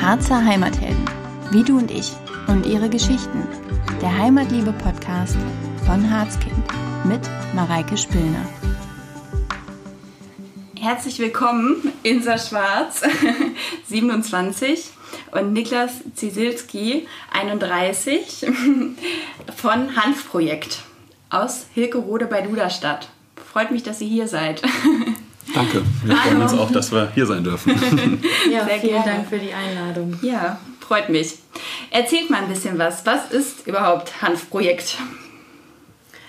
Harzer Heimathelden, wie du und ich und ihre Geschichten. Der Heimatliebe-Podcast von Harzkind mit Mareike Spillner. Herzlich willkommen, Insa Schwarz, 27 und Niklas Zisilski, 31 von Hanfprojekt aus Hilkerode bei Duderstadt. Freut mich, dass ihr hier seid. Danke. Wir freuen uns auch, dass wir hier sein dürfen. ja, Sehr vielen gerne. Dank für die Einladung. Ja, freut mich. Erzählt mal ein bisschen was. Was ist überhaupt Hanfprojekt?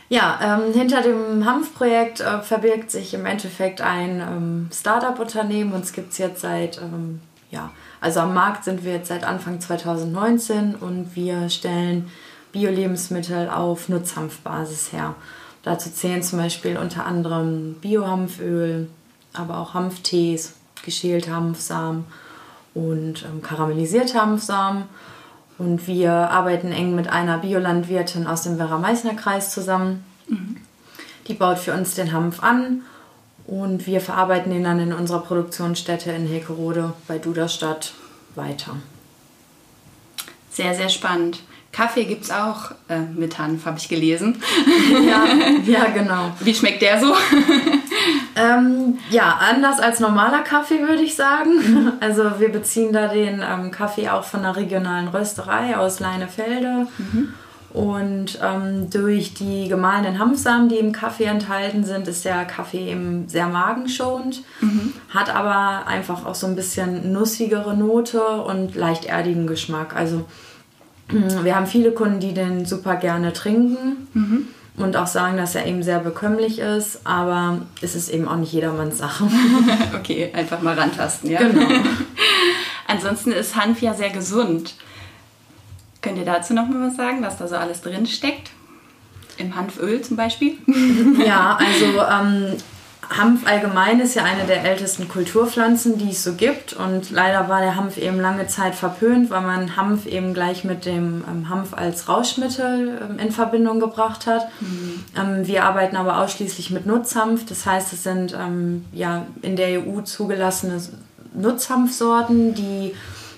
Ja, ähm, hinter dem Hanfprojekt äh, verbirgt sich im Endeffekt ein ähm, Startup-Unternehmen. Uns gibt es jetzt seit, ähm, ja, also am Markt sind wir jetzt seit Anfang 2019 und wir stellen Bio-Lebensmittel auf Nutzhanfbasis her. Dazu zählen zum Beispiel unter anderem Biohanföl, aber auch Hanftees, geschälte Hanfsamen und ähm, karamellisierte Hanfsamen. Und wir arbeiten eng mit einer Biolandwirtin aus dem Werra-Meißner-Kreis zusammen. Mhm. Die baut für uns den Hanf an und wir verarbeiten ihn dann in unserer Produktionsstätte in Hekerode bei Duderstadt weiter. Sehr, sehr spannend. Kaffee gibt es auch äh, mit Hanf, habe ich gelesen. Ja, ja, genau. Wie schmeckt der so? ähm, ja, anders als normaler Kaffee, würde ich sagen. Mhm. Also wir beziehen da den ähm, Kaffee auch von einer regionalen Rösterei aus Leinefelde. Mhm. Und ähm, durch die gemahlenen Hanfsamen, die im Kaffee enthalten sind, ist der Kaffee eben sehr magenschonend, mhm. hat aber einfach auch so ein bisschen nussigere Note und leicht erdigen Geschmack. Also wir haben viele Kunden, die den super gerne trinken mhm. und auch sagen, dass er eben sehr bekömmlich ist, aber es ist eben auch nicht jedermanns Sache. okay, einfach mal rantasten, ja? Genau. Ansonsten ist Hanf ja sehr gesund. Könnt ihr dazu noch mal was sagen, was da so alles drin steckt? Im Hanföl zum Beispiel? ja, also ähm, Hanf allgemein ist ja eine der ältesten Kulturpflanzen, die es so gibt. Und leider war der Hanf eben lange Zeit verpönt, weil man Hanf eben gleich mit dem ähm, Hanf als Rauschmittel ähm, in Verbindung gebracht hat. Mhm. Ähm, wir arbeiten aber ausschließlich mit Nutzhanf. Das heißt, es sind ja in der EU zugelassene Nutzhanfsorten, die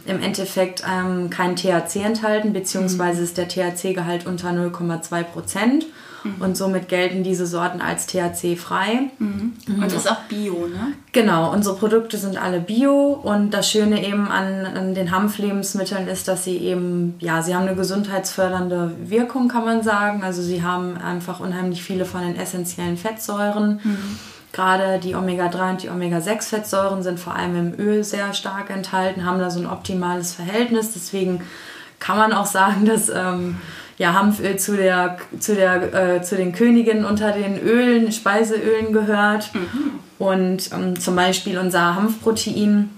im Endeffekt kein THC enthalten, beziehungsweise ist der THC-Gehalt unter 0,2 Prozent. Mhm. Und somit gelten diese Sorten als THC-frei. Mhm. Und das ist auch Bio, ne? Genau, unsere Produkte sind alle Bio. Und das Schöne eben an, an den Hanflebensmitteln ist, dass sie eben, ja, sie haben eine gesundheitsfördernde Wirkung, kann man sagen. Also sie haben einfach unheimlich viele von den essentiellen Fettsäuren. Mhm. Gerade die Omega-3 und die Omega-6-Fettsäuren sind vor allem im Öl sehr stark enthalten, haben da so ein optimales Verhältnis. Deswegen kann man auch sagen, dass ähm, ja, Hanföl zu, der, zu, der, äh, zu den Königinnen unter den Ölen, Speiseölen gehört. Mhm. Und ähm, zum Beispiel unser Hanfprotein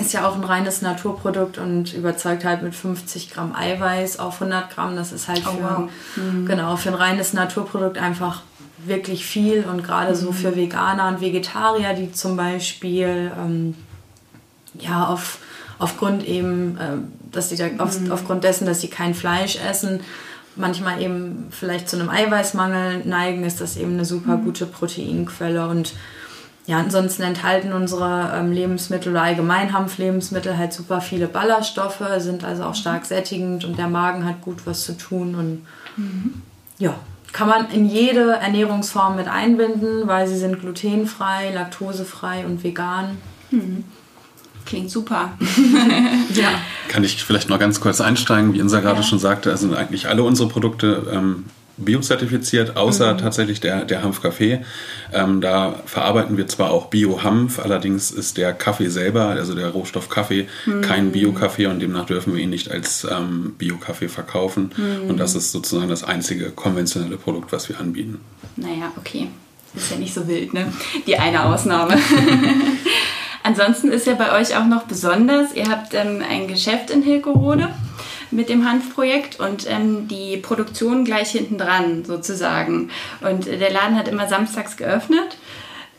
ist ja auch ein reines Naturprodukt und überzeugt halt mit 50 Gramm Eiweiß auf 100 Gramm. Das ist halt oh, für, wow. mhm. genau, für ein reines Naturprodukt einfach wirklich viel und gerade mhm. so für Veganer und Vegetarier, die zum Beispiel ähm, ja auf, aufgrund eben, äh, dass sie da, auf, mhm. aufgrund dessen, dass sie kein Fleisch essen, manchmal eben vielleicht zu einem Eiweißmangel neigen, ist das eben eine super mhm. gute Proteinquelle und ja, ansonsten enthalten unsere ähm, Lebensmittel oder allgemein Hanflebensmittel halt super viele Ballaststoffe, sind also auch stark sättigend und der Magen hat gut was zu tun und mhm. ja, kann man in jede Ernährungsform mit einbinden, weil sie sind glutenfrei, laktosefrei und vegan. Mhm. Klingt super. ja. Kann ich vielleicht noch ganz kurz einsteigen? Wie Insa gerade ja. schon sagte, sind eigentlich alle unsere Produkte ähm, biozertifiziert, außer mhm. tatsächlich der, der Hanfkaffee. Ähm, da verarbeiten wir zwar auch Bio-Hanf, allerdings ist der Kaffee selber, also der Rohstoff Kaffee, mhm. kein Bio-Kaffee und demnach dürfen wir ihn nicht als ähm, Bio-Kaffee verkaufen. Mhm. Und das ist sozusagen das einzige konventionelle Produkt, was wir anbieten. Naja, okay. Ist ja nicht so wild, ne? Die eine Ausnahme. Ansonsten ist ja bei euch auch noch besonders, ihr habt ähm, ein Geschäft in Hilkerode mit dem Hanfprojekt und ähm, die Produktion gleich hinten dran sozusagen. Und der Laden hat immer samstags geöffnet.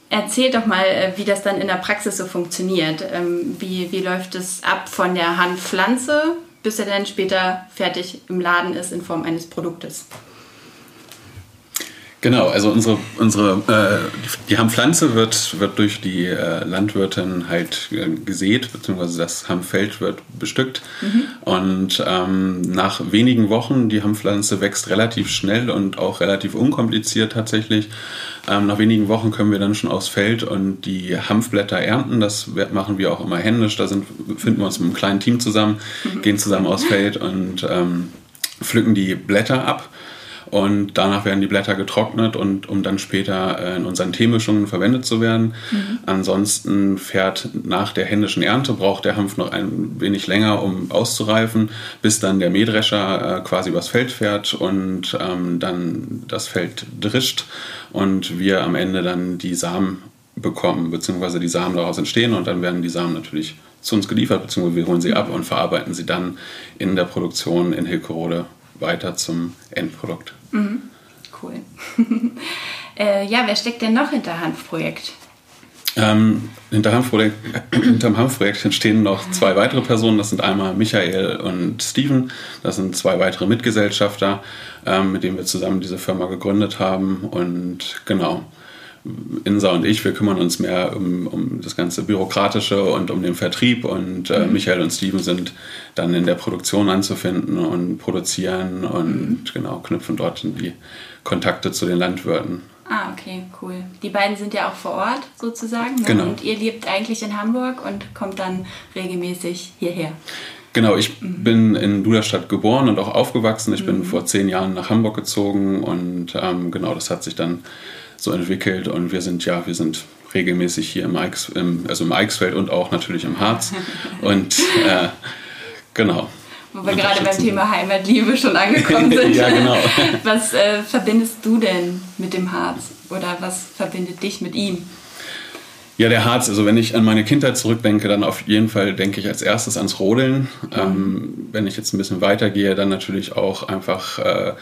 Erzählt doch mal, äh, wie das dann in der Praxis so funktioniert. Ähm, wie, wie läuft es ab von der Hanfpflanze, bis er dann später fertig im Laden ist in Form eines Produktes? Genau, also unsere, unsere äh, die Hanfpflanze wird, wird durch die äh, Landwirtin halt äh, gesät, beziehungsweise das Hanffeld wird bestückt. Mhm. Und ähm, nach wenigen Wochen, die Hanfpflanze wächst relativ schnell und auch relativ unkompliziert tatsächlich. Ähm, nach wenigen Wochen können wir dann schon aufs Feld und die Hanfblätter ernten. Das machen wir auch immer händisch. Da sind, finden wir uns mit einem kleinen Team zusammen, mhm. gehen zusammen aufs Feld und ähm, pflücken die Blätter ab und danach werden die Blätter getrocknet und um dann später äh, in unseren Teemischungen verwendet zu werden. Mhm. Ansonsten fährt nach der händischen Ernte braucht der Hanf noch ein wenig länger, um auszureifen, bis dann der Mähdrescher äh, quasi übers Feld fährt und ähm, dann das Feld drischt und wir am Ende dann die Samen bekommen, beziehungsweise die Samen daraus entstehen und dann werden die Samen natürlich zu uns geliefert, beziehungsweise wir holen sie ab und verarbeiten sie dann in der Produktion in Hilkerode weiter zum Endprodukt. Mhm. Cool. äh, ja, wer steckt denn noch hinter Hanfprojekt? Ähm, hinter Hanfprojekt, hinterm Hanfprojekt stehen noch zwei weitere Personen. Das sind einmal Michael und Steven. Das sind zwei weitere Mitgesellschafter, ähm, mit denen wir zusammen diese Firma gegründet haben. Und genau, Insa und ich, wir kümmern uns mehr um, um das ganze Bürokratische und um den Vertrieb und äh, mhm. Michael und Steven sind dann in der Produktion anzufinden und produzieren und mhm. genau knüpfen dort die Kontakte zu den Landwirten. Ah, okay, cool. Die beiden sind ja auch vor Ort sozusagen. Ne? Genau. Und ihr lebt eigentlich in Hamburg und kommt dann regelmäßig hierher. Genau, ich mhm. bin in Duderstadt geboren und auch aufgewachsen. Ich bin mhm. vor zehn Jahren nach Hamburg gezogen und ähm, genau, das hat sich dann so entwickelt und wir sind ja, wir sind regelmäßig hier im, Eichs, im, also im Eichsfeld und auch natürlich im Harz und äh, genau. Wo wir gerade beim Thema Heimatliebe schon angekommen sind. ja, genau. Was äh, verbindest du denn mit dem Harz oder was verbindet dich mit ihm? Ja, der Harz, also wenn ich an meine Kindheit zurückdenke, dann auf jeden Fall denke ich als erstes ans Rodeln. Mhm. Ähm, wenn ich jetzt ein bisschen weitergehe, dann natürlich auch einfach äh,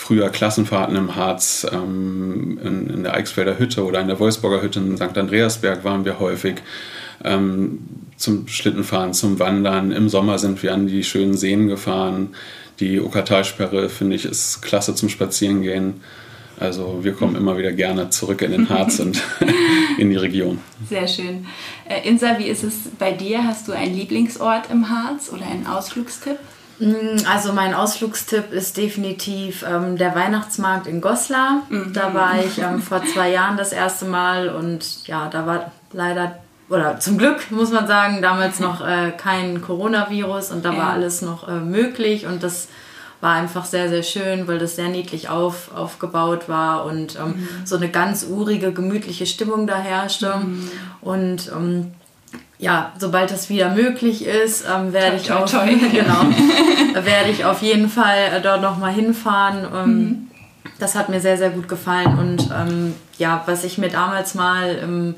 früher Klassenfahrten im Harz, ähm, in, in, der Eichsfelder Hütte oder in der Wolfsburger Hütte in St. Andreasberg waren wir häufig. Ähm, zum Schlittenfahren, zum Wandern. Im Sommer sind wir an die schönen Seen gefahren. Die Okertalsperre, finde ich, ist klasse zum Spazierengehen. Also wir kommen immer wieder gerne zurück in den Harz und in die Region. Sehr schön. Äh, Insa, wie ist es bei dir? Hast du einen Lieblingsort im Harz oder einen Ausflugstipp? Mm, also mein Ausflugstipp ist definitiv ähm, der Weihnachtsmarkt in Goslar. Mhm. Da war ich ähm, vor zwei Jahren das erste Mal und ja, da war leider oder zum Glück muss man sagen, damals noch äh, kein Coronavirus und da war alles noch äh, möglich und das war einfach sehr, sehr schön, weil das sehr niedlich auf, aufgebaut war und ähm, mhm. so eine ganz urige, gemütliche Stimmung da herrschte. Mhm. Und ähm, ja, sobald das wieder möglich ist, ähm, werde ich auch genau, werde ich auf jeden Fall äh, dort nochmal hinfahren. Ähm, mhm. Das hat mir sehr, sehr gut gefallen. Und ähm, ja, was ich mir damals mal im,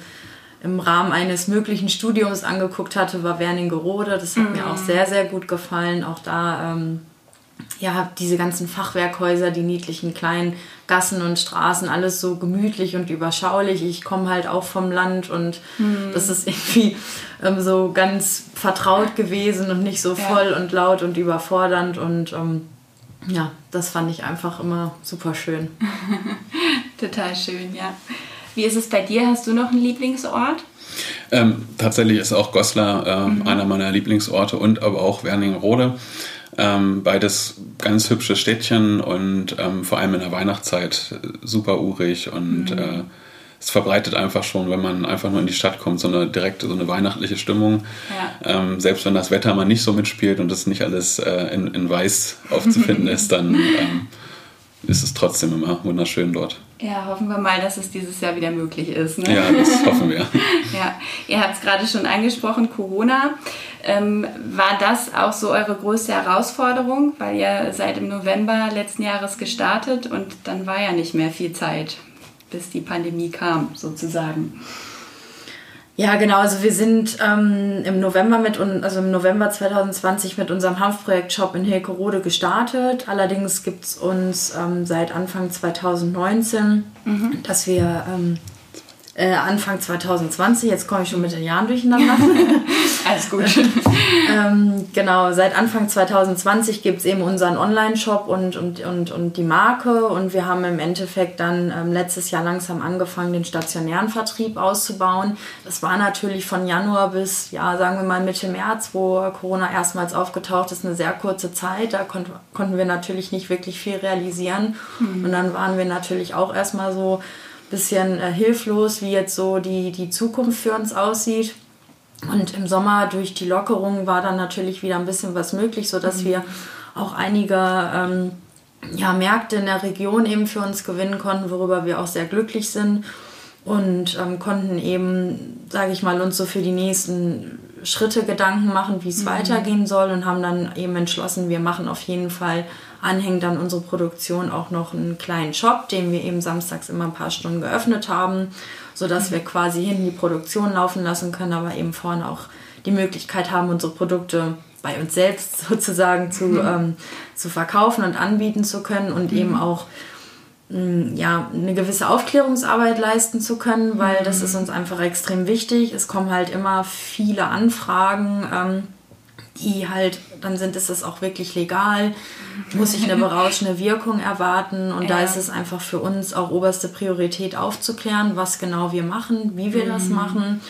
im Rahmen eines möglichen Studiums angeguckt hatte, war Werningerode. Das hat mhm. mir auch sehr, sehr gut gefallen. Auch da ähm, ja, diese ganzen Fachwerkhäuser, die niedlichen kleinen Gassen und Straßen, alles so gemütlich und überschaulich. Ich komme halt auch vom Land und hm. das ist irgendwie ähm, so ganz vertraut gewesen und nicht so voll ja. und laut und überfordernd und ähm, ja, das fand ich einfach immer super schön. Total schön, ja. Wie ist es bei dir? Hast du noch einen Lieblingsort? Ähm, tatsächlich ist auch Goslar äh, mhm. einer meiner Lieblingsorte und aber auch Werningerode. Ähm, beides ganz hübsche Städtchen und ähm, vor allem in der Weihnachtszeit äh, super urig und mhm. äh, es verbreitet einfach schon, wenn man einfach nur in die Stadt kommt, so eine direkte, so eine weihnachtliche Stimmung. Ja. Ähm, selbst wenn das Wetter mal nicht so mitspielt und es nicht alles äh, in, in weiß aufzufinden ist, dann ähm, ist es trotzdem immer wunderschön dort. Ja, hoffen wir mal, dass es dieses Jahr wieder möglich ist. Ne? Ja, das hoffen wir. ja, ihr habt es gerade schon angesprochen, Corona. Ähm, war das auch so eure größte Herausforderung? Weil ihr seid im November letzten Jahres gestartet und dann war ja nicht mehr viel Zeit, bis die Pandemie kam, sozusagen. Ja, genau. Also wir sind ähm, im November mit also im November 2020 mit unserem Hanfprojekt Shop in Hilkerode gestartet. Allerdings gibt es uns ähm, seit Anfang 2019, mhm. dass wir ähm, Äh, Anfang 2020, jetzt komme ich schon mit den Jahren durcheinander. Alles gut. ähm, genau, seit Anfang 2020 gibt es eben unseren Online-Shop und, und, und, und die Marke und wir haben im Endeffekt dann ähm, letztes Jahr langsam angefangen, den stationären Vertrieb auszubauen. Das war natürlich von Januar bis, ja, sagen wir mal Mitte März, wo Corona erstmals aufgetaucht ist, eine sehr kurze Zeit. Da konnt, konnten wir natürlich nicht wirklich viel realisieren. Mhm. Und dann waren wir natürlich auch erstmal so bisschen äh, hilflos, wie jetzt so die, die Zukunft für uns aussieht. Und im Sommer durch die Lockerung war dann natürlich wieder ein bisschen was möglich, sodass mhm. wir auch einige ähm, ja, Märkte in der Region eben für uns gewinnen konnten, worüber wir auch sehr glücklich sind und ähm, konnten eben, sage ich mal, uns so für die nächsten Schritte Gedanken machen, wie es mhm. weitergehen soll und haben dann eben entschlossen, wir machen auf jeden Fall anhängt an unsere Produktion auch noch einen kleinen Shop, den wir eben samstags immer ein paar Stunden geöffnet haben, sodass mhm. wir quasi hinten die Produktion laufen lassen können, aber eben vorne auch die Möglichkeit haben, unsere Produkte bei uns selbst sozusagen zu, mhm. ähm, zu verkaufen und anbieten zu können und mhm. eben auch mm, ja, eine gewisse Aufklärungsarbeit leisten zu können, weil das mhm. ist uns einfach extrem wichtig. Es kommen halt immer viele Anfragen. Ähm, die halt, dann sind ist es auch wirklich legal, muss ich eine berauschende Wirkung erwarten und ja. da ist es einfach für uns auch oberste Priorität aufzuklären, was genau wir machen, wie wir mhm. das machen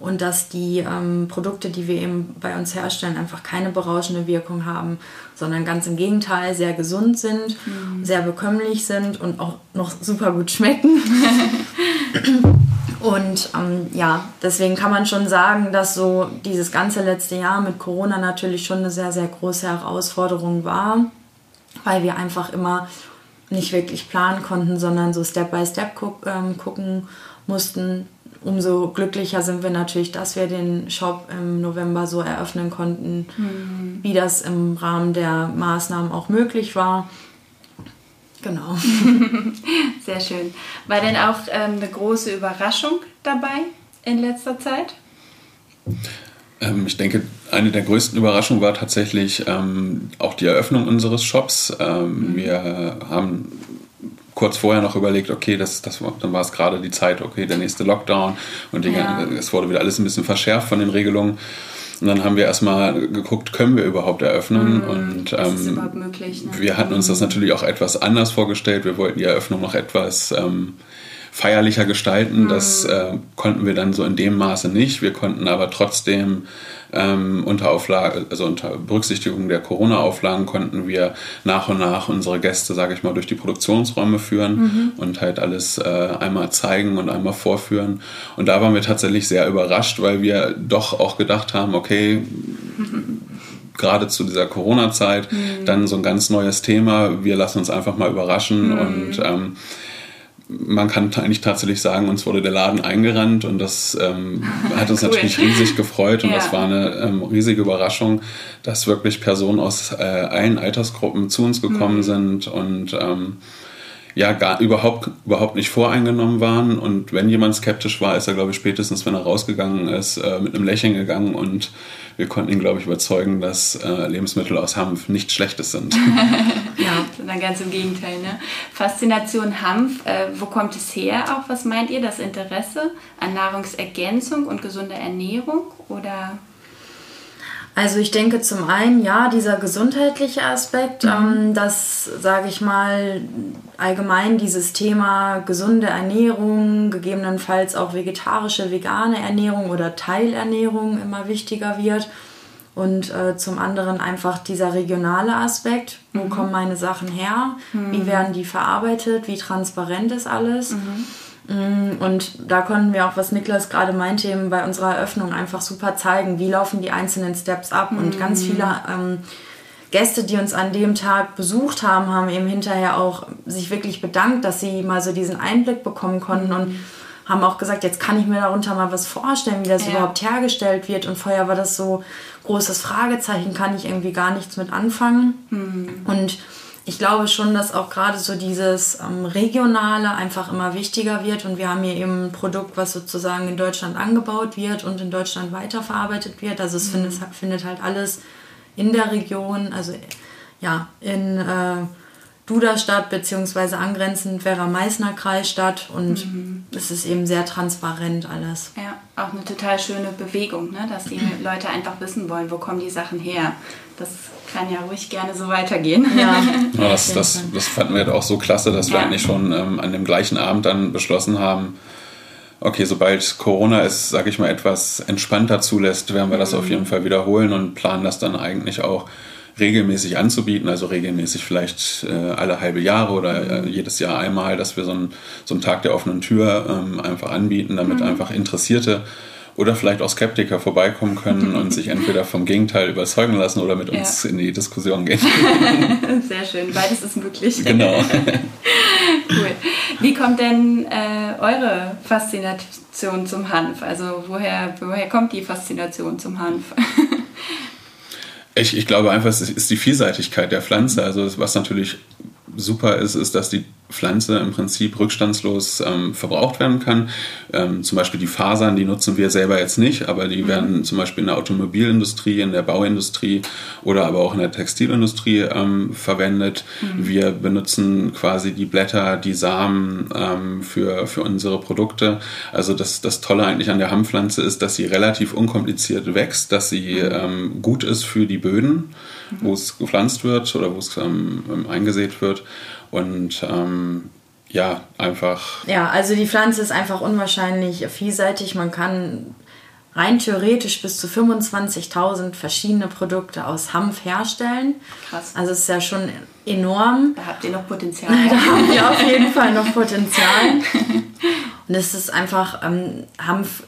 und dass die ähm, Produkte, die wir eben bei uns herstellen, einfach keine berauschende Wirkung haben, sondern ganz im Gegenteil sehr gesund sind, mhm. sehr bekömmlich sind und auch noch super gut schmecken. Und ähm, ja, deswegen kann man schon sagen, dass so dieses ganze letzte Jahr mit Corona natürlich schon eine sehr, sehr große Herausforderung war, weil wir einfach immer nicht wirklich planen konnten, sondern so Step by Step guck, ähm, gucken mussten. Umso glücklicher sind wir natürlich, dass wir den Shop im November so eröffnen konnten, mhm. wie das im Rahmen der Maßnahmen auch möglich war. Genau. Sehr schön. War denn auch ähm, eine große Überraschung dabei in letzter Zeit? Ähm, ich denke, eine der größten Überraschungen war tatsächlich ähm, auch die Eröffnung unseres Shops. Ähm, mhm. Wir haben kurz vorher noch überlegt, okay, das, das, dann war es gerade die Zeit, okay, der nächste Lockdown und die, ja. es wurde wieder alles ein bisschen verschärft von den Regelungen. Und dann haben wir erstmal geguckt, können wir überhaupt eröffnen? Mhm, und ähm, ist überhaupt möglich, ne? wir hatten uns das natürlich auch etwas anders vorgestellt. Wir wollten die Eröffnung noch etwas ähm, feierlicher gestalten. Mhm. Das äh, konnten wir dann so in dem Maße nicht. Wir konnten aber trotzdem ähm, unter Auflage, also unter Berücksichtigung der Corona-Auflagen konnten wir nach und nach unsere Gäste, sage ich mal, durch die Produktionsräume führen mhm. und halt alles äh, einmal zeigen und einmal vorführen. Und da waren wir tatsächlich sehr überrascht, weil wir doch auch gedacht haben, okay, mhm gerade zu dieser Corona-Zeit mhm. dann so ein ganz neues Thema. Wir lassen uns einfach mal überraschen mhm. und ähm, man kann eigentlich tatsächlich sagen, uns wurde der Laden eingerannt und das ähm, hat uns cool. natürlich riesig gefreut und ja. das war eine ähm, riesige Überraschung, dass wirklich Personen aus äh, allen Altersgruppen zu uns gekommen mhm. sind und ähm, ja gar überhaupt, überhaupt nicht voreingenommen waren. Und wenn jemand skeptisch war, ist er, glaube ich, spätestens, wenn er rausgegangen ist, äh, mit einem Lächeln gegangen und wir konnten ihn, glaube ich, überzeugen, dass äh, Lebensmittel aus Hanf nichts Schlechtes sind. ja, sondern ganz im Gegenteil. Ne? Faszination Hanf, äh, wo kommt es her auch? Was meint ihr? Das Interesse an Nahrungsergänzung und gesunder Ernährung? Oder also ich denke zum einen, ja, dieser gesundheitliche Aspekt, mhm. ähm, dass, sage ich mal, allgemein dieses Thema gesunde Ernährung, gegebenenfalls auch vegetarische, vegane Ernährung oder Teilernährung immer wichtiger wird. Und äh, zum anderen einfach dieser regionale Aspekt, wo mhm. kommen meine Sachen her, mhm. wie werden die verarbeitet, wie transparent ist alles. Mm, und da konnten wir auch, was Niklas gerade meinte, eben bei unserer Eröffnung einfach super zeigen, wie laufen die einzelnen Steps ab. Mhm. Und ganz viele ähm, Gäste, die uns an dem Tag besucht haben, haben eben hinterher auch sich wirklich bedankt, dass sie mal so diesen Einblick bekommen konnten mhm. und haben auch gesagt, jetzt kann ich mir darunter mal was vorstellen, wie das ja. überhaupt hergestellt wird. Und vorher war das so großes Fragezeichen, kann ich irgendwie gar nichts mit anfangen. Mhm. Und ich glaube schon, dass auch gerade so dieses ähm, Regionale einfach immer wichtiger wird und wir haben hier eben ein Produkt, was sozusagen in Deutschland angebaut wird und in Deutschland weiterverarbeitet wird. Also es mhm. findet, findet, halt alles in der Region, also ja, in äh, Duderstadt beziehungsweise angrenzend Werra-Meißner-Kreis statt und mhm. es ist eben sehr transparent alles. Ja, auch eine total schöne Bewegung, ne? dass die Leute einfach wissen wollen, wo kommen die Sachen her. Das kann ja ruhig gerne so weitergehen. Ja, ja das, das, das fanden wir auch so klasse, dass wir eigentlich schon ähm, an dem gleichen Abend dann beschlossen haben, okay, sobald Corona es, sage ich mal, etwas entspannter zulässt, werden wir das mhm. auf jeden Fall wiederholen und planen das dann eigentlich auch regelmäßig anzubieten, also regelmäßig vielleicht äh, alle halbe Jahre oder äh, jedes Jahr einmal, dass wir so einen, so einen Tag der offenen Tür ähm, einfach anbieten, damit mhm. einfach Interessierte oder vielleicht auch Skeptiker vorbeikommen können und sich entweder vom Gegenteil überzeugen lassen oder mit uns ja. in die Diskussion gehen. Sehr schön, beides ist möglich. Genau. cool. Wie kommt denn äh, eure Faszination zum Hanf? Also woher, woher kommt die Faszination zum Hanf? Ich, ich glaube einfach, es ist die Vielseitigkeit der Pflanze. Also was natürlich super ist, ist, dass die Pflanze im Prinzip rückstandslos ähm, verbraucht werden kann. Ähm, zum Beispiel die Fasern, die nutzen wir selber jetzt nicht, aber die mhm. werden zum Beispiel in der Automobilindustrie, in der Bauindustrie oder aber auch in der Textilindustrie ähm, verwendet. Mhm. Wir benutzen quasi die Blätter, die Samen ähm, für, für unsere Produkte. Also das, das Tolle eigentlich an der Hanfpflanze ist, dass sie relativ unkompliziert wächst, dass sie mhm. Ähm, gut ist für die Böden, mhm. wo es gepflanzt wird oder wo es ähm, eingesät wird und ähm, ja, einfach. Ja, also die Pflanze ist einfach unwahrscheinlich vielseitig. Man kann rein theoretisch bis zu 25.000 verschiedene Produkte aus Hanf herstellen. Krass. Also es ist ja schon enorm. Da habt ihr noch Potenzial. da haben wir auf jeden Fall noch Potenzial. Und es ist einfach, ähm, Hanf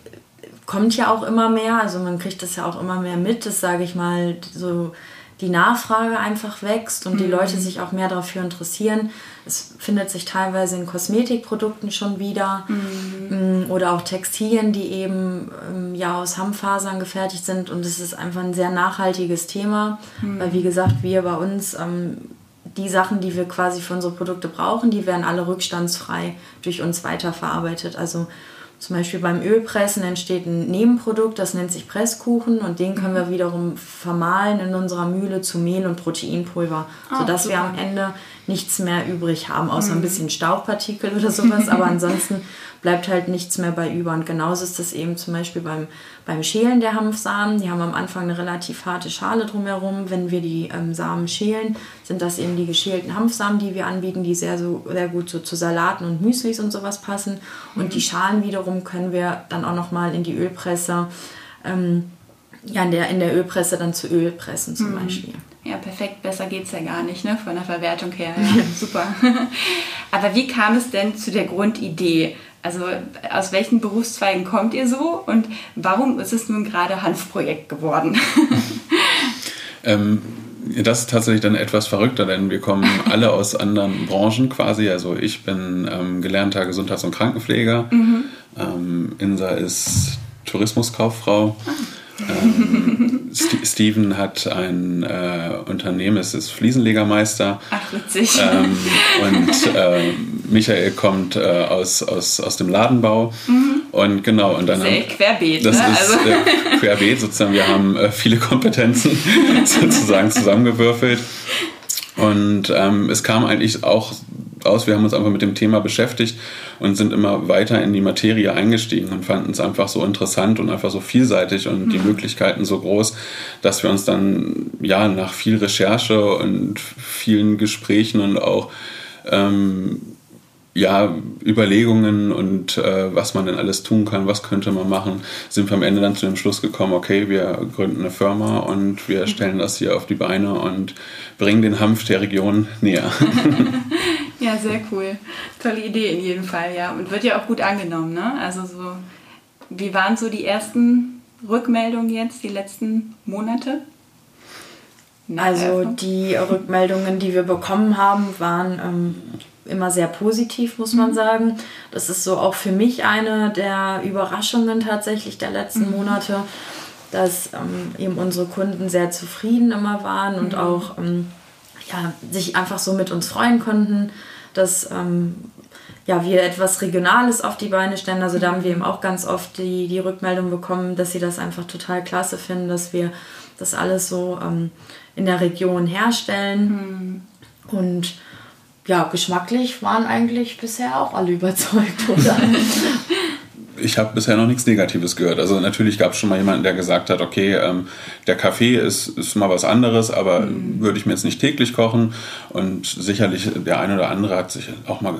kommt ja auch immer mehr, also man kriegt das ja auch immer mehr mit, das sage ich mal so die Nachfrage einfach wächst und die mhm. Leute sich auch mehr dafür interessieren. Es findet sich teilweise in Kosmetikprodukten schon wieder mhm. Mm, oder auch Textilien, die eben ähm, ja aus Hanffasern gefertigt sind und es ist einfach ein sehr nachhaltiges Thema, mhm. weil wie gesagt, wir bei uns ähm, die Sachen, die wir quasi für unsere Produkte brauchen, die werden alle rückstandsfrei durch uns weiterverarbeitet. Also zum Beispiel beim Ölpressen entsteht ein Nebenprodukt, das nennt sich Presskuchen und den können wir mhm. wiederum vermahlen in unserer Mühle zu Mehl und Proteinpulver, oh, sodass super. wir am Ende nichts mehr übrig haben, außer mm. ein mhm. bisschen Staubpartikel oder sowas. Aber ansonsten bleibt halt nichts mehr bei über. Und genauso ist das eben zum Beispiel beim, beim Schälen der Hanfsamen. Die haben am Anfang eine relativ harte Schale drumherum. Wenn wir die ähm, Samen schälen, sind das eben die geschälten Hanfsamen, die wir anbieten, die sehr, so, sehr gut so zu Salaten und Müslis und sowas passen. Und mhm. die Schalen wiederum können wir dann auch nochmal in die Ölpresse, ähm, ja, in der, in der Ölpresse dann zu Öl pressen zum mhm. Beispiel. Ja, perfekt. Besser geht es ja gar nicht, ne? Von der Verwertung her. Ja, super. Aber wie kam es denn zu der Grundidee? Also aus welchen Berufszweigen kommt ihr so und warum ist es nun gerade Hanfprojekt geworden? ähm, das ist tatsächlich dann etwas verrückter, denn wir kommen alle aus anderen Branchen quasi. Also ich bin ähm, gelernter Gesundheits- und Krankenpfleger. Mhm. Ähm, Insa ist Tourismuskauffrau. Ah. Ähm, Steven hat ein äh, Unternehmen, es ist Fliesenlegermeister. Ach, witzig. Ähm, und äh, Michael kommt äh, aus, aus, aus dem Ladenbau. Mhm. Und genau, und dann. Sehr querbeet, das ne? ist also. Äh, querbeet sozusagen. Wir haben äh, viele Kompetenzen sozusagen zusammengewürfelt. Und ähm, es kam eigentlich auch aus, wir haben uns einfach mit dem Thema beschäftigt und sind immer weiter in die Materie eingestiegen und fanden es einfach so interessant und einfach so vielseitig und mhm. die Möglichkeiten so groß, dass wir uns dann ja nach viel Recherche und vielen Gesprächen und auch ähm, ja, Überlegungen und äh, was man denn alles tun kann, was könnte man machen, sind wir am Ende dann zu dem Schluss gekommen, okay, wir gründen eine Firma und wir stellen das hier auf die Beine und bringen den Hanf der Region näher. ja, sehr cool. Tolle Idee in jedem Fall, ja. Und wird ja auch gut angenommen, ne? Also so, wie waren so die ersten Rückmeldungen jetzt, die letzten Monate? Also die Rückmeldungen, die wir bekommen haben, waren ähm, immer sehr positiv, muss man mhm. sagen. Das ist so auch für mich eine der Überraschungen tatsächlich der letzten mhm. Monate, dass ähm, eben unsere Kunden sehr zufrieden immer waren und mhm. auch ähm, ja, sich einfach so mit uns freuen konnten, dass ähm, ja, wir etwas Regionales auf die Beine stellen. Also da haben wir eben auch ganz oft die, die Rückmeldung bekommen, dass sie das einfach total klasse finden, dass wir das alles so ähm, in der Region herstellen. Mhm. Und ja, geschmacklich waren eigentlich bisher auch alle überzeugt, oder? ich habe bisher noch nichts Negatives gehört. Also natürlich gab es schon mal jemanden, der gesagt hat, okay, ähm, der Kaffee ist, ist mal was anderes, aber mhm. würde ich mir jetzt nicht täglich kochen. Und sicherlich der eine oder andere hat sich auch mal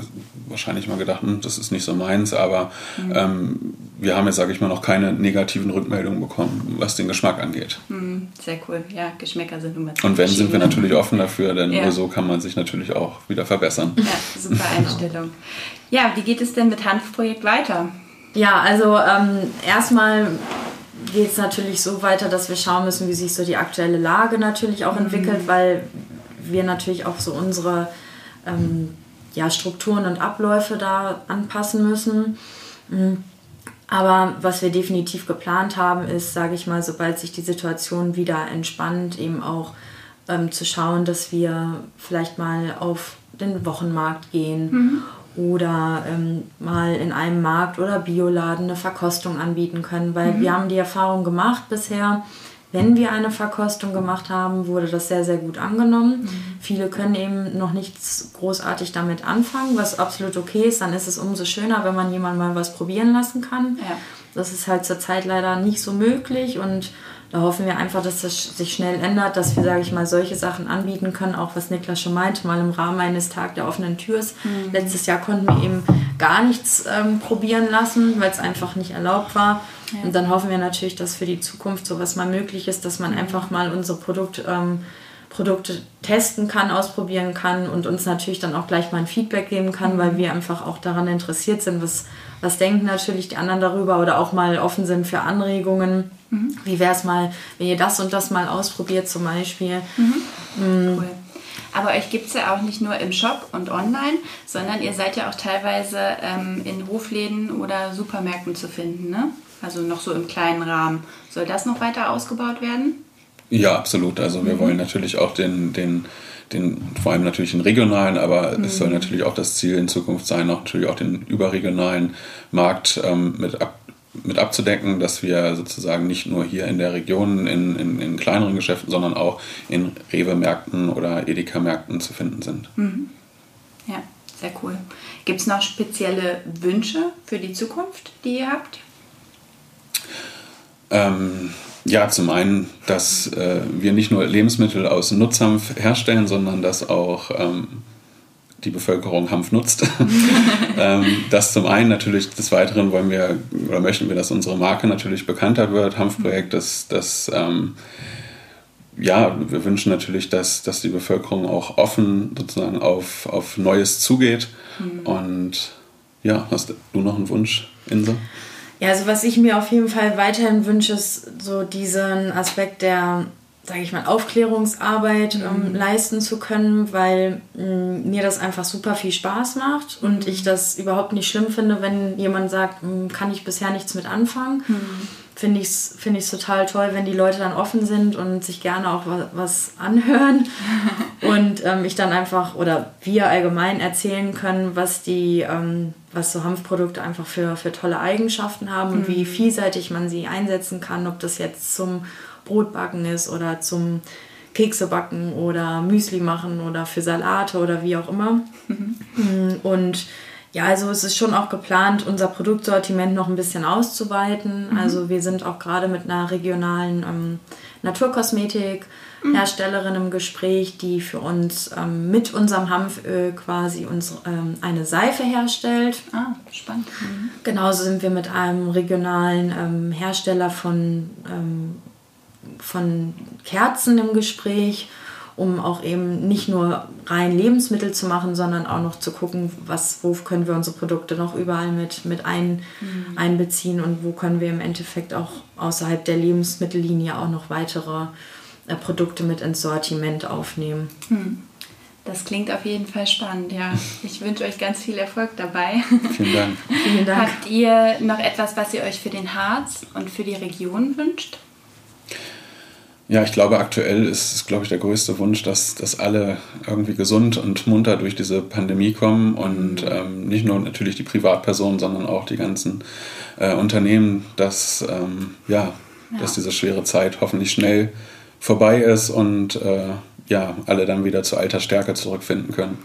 wahrscheinlich mal gedacht, hm, das ist nicht so meins, aber mhm. ähm, wir haben jetzt, sage ich mal, noch keine negativen Rückmeldungen bekommen, was den Geschmack angeht. Mhm, sehr cool. Ja, Geschmäcker sind immer Und wenn, sind wir natürlich offen dafür, denn ja. nur so kann man sich natürlich auch wieder verbessern. Ja, super Einstellung. Ja, wie geht es denn mit Hanfprojekt weiter? Ja, also ähm, erstmal geht es natürlich so weiter, dass wir schauen müssen, wie sich so die aktuelle Lage natürlich auch mhm. entwickelt, weil wir natürlich auch so unsere ähm, ja, Strukturen und Abläufe da anpassen müssen. Mhm. Aber was wir definitiv geplant haben, ist, sage ich mal, sobald sich die Situation wieder entspannt, eben auch ähm, zu schauen, dass wir vielleicht mal auf den Wochenmarkt gehen mhm oder ähm, mal in einem Markt oder Bioladen eine Verkostung anbieten können, weil mhm. wir haben die Erfahrung gemacht bisher, wenn wir eine Verkostung gemacht haben, wurde das sehr, sehr gut angenommen. Mhm. Viele können eben noch nichts großartig damit anfangen, was absolut okay ist. Dann ist es umso schöner, wenn man jemand mal was probieren lassen kann. Ja. Das ist halt zurzeit leider nicht so möglich und da hoffen wir einfach, dass das sich schnell ändert, dass wir, sage ich mal, solche Sachen anbieten können, auch was Niklas schon meinte, mal im Rahmen eines Tag der offenen Türs. Mhm. Letztes Jahr konnten wir eben gar nichts ähm, probieren lassen, weil es einfach nicht erlaubt war. Ja. Und dann hoffen wir natürlich, dass für die Zukunft sowas mal möglich ist, dass man mhm. einfach mal unsere Produkt, ähm, Produkte testen kann, ausprobieren kann und uns natürlich dann auch gleich mal ein Feedback geben kann, weil wir einfach auch daran interessiert sind, was, was denken natürlich die anderen darüber oder auch mal offen sind für Anregungen Mhm. Wie wäre es mal, wenn ihr das und das mal ausprobiert zum Beispiel? Mhm. Mhm. Cool. Aber euch gibt es ja auch nicht nur im Shop und online, sondern ihr seid ja auch teilweise ähm, in Hofläden oder Supermärkten zu finden, ne? Also noch so im kleinen Rahmen. Soll das noch weiter ausgebaut werden? Ja, absolut. Also wir mhm. wollen natürlich auch den, den, den, vor allem natürlich den regionalen, aber es soll mhm. natürlich auch das Ziel in Zukunft sein, natürlich auch den überregionalen Markt ähm, mit ab, mit abzudecken, dass wir sozusagen nicht nur hier in der Region in, in, in kleineren Geschäften, sondern auch in Rewe-Märkten oder Edeka-Märkten zu finden sind. Mhm. Ja, sehr cool. Gibt es noch spezielle Wünsche für die Zukunft, die ihr habt? Ähm, ja, zum einen, dass äh, wir nicht nur Lebensmittel aus Nutzhanf herstellen, sondern dass auch ähm, die Bevölkerung Hanf nutzt. ähm, das zum einen natürlich, des Weiteren wollen wir oder möchten wir, dass unsere Marke natürlich bekannter wird. Hanfprojekt, dass das ähm, ja, wir wünschen natürlich, dass, dass die Bevölkerung auch offen sozusagen auf, auf Neues zugeht. Mhm. Und ja, hast du noch einen Wunsch, Insa? Ja, also was ich mir auf jeden Fall weiterhin wünsche, ist so diesen Aspekt der sage ich mal, Aufklärungsarbeit ähm, mhm. leisten zu können, weil mh, mm, mir das einfach super viel Spaß macht und mhm. ich das überhaupt nicht schlimm finde, wenn jemand sagt, mm, kann ich bisher nichts mit anfangen. Mhm. Finde ich es find ich's total toll, wenn die Leute dann offen sind und sich gerne auch was, was anhören und ähm, ich dann einfach oder wir allgemein erzählen können, was die, ähm, was so Hanfprodukte einfach für, für tolle Eigenschaften haben und wie mhm. vielseitig man sie einsetzen kann, ob das jetzt zum Brotbacken ist oder zum Kekse backen oder Müsli machen oder für Salate oder wie auch immer. Mhm. Und ja, also es ist schon auch geplant, unser Produktsortiment noch ein bisschen auszuweiten. Mhm. Also wir sind auch gerade mit einer regionalen ähm, Naturkosmetik Herstellerin im Gespräch, die für uns ähm, mit unserem Hanföl quasi uns ähm, eine Seife herstellt. Ah, spannend. Mhm. Genauso sind wir mit einem regionalen ähm, Hersteller von ähm, von Kerzen im Gespräch, um auch eben nicht nur rein Lebensmittel zu machen, sondern auch noch zu gucken, was, wo können wir unsere Produkte noch überall mit, mit ein, mhm. einbeziehen und wo können wir im Endeffekt auch außerhalb der Lebensmittellinie auch noch weitere äh, Produkte mit ins Sortiment aufnehmen. Mhm. Das klingt auf jeden Fall spannend, ja. Ich wünsche euch ganz viel Erfolg dabei. Vielen Dank. Vielen Dank. Habt ihr noch etwas, was ihr euch für den Harz und für die Region wünscht? Ja, ich glaube, aktuell ist, glaube ich, der größte Wunsch, dass, dass alle irgendwie gesund und munter durch diese Pandemie kommen und ähm, nicht nur natürlich die Privatpersonen, sondern auch die ganzen äh, Unternehmen, dass, ähm, ja, ja, dass diese schwere Zeit hoffentlich schnell vorbei ist und äh, ja, alle dann wieder zu alter Stärke zurückfinden können.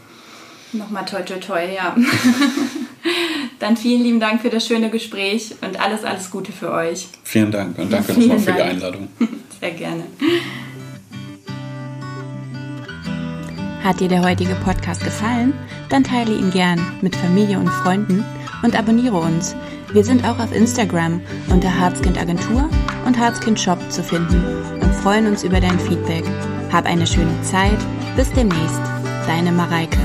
Nochmal toi toi toi, ja. Dann vielen lieben Dank für das schöne Gespräch und alles, alles Gute für euch. Vielen Dank und danke nochmal für die Einladung. Sehr gerne. Hat dir der heutige Podcast gefallen? Dann teile ihn gern mit Familie und Freunden und abonniere uns. Wir sind auch auf Instagram unter Harzkind Agentur und Harzkind Shop zu finden und freuen uns über dein Feedback. Hab eine schöne Zeit. Bis demnächst. Deine Mareike.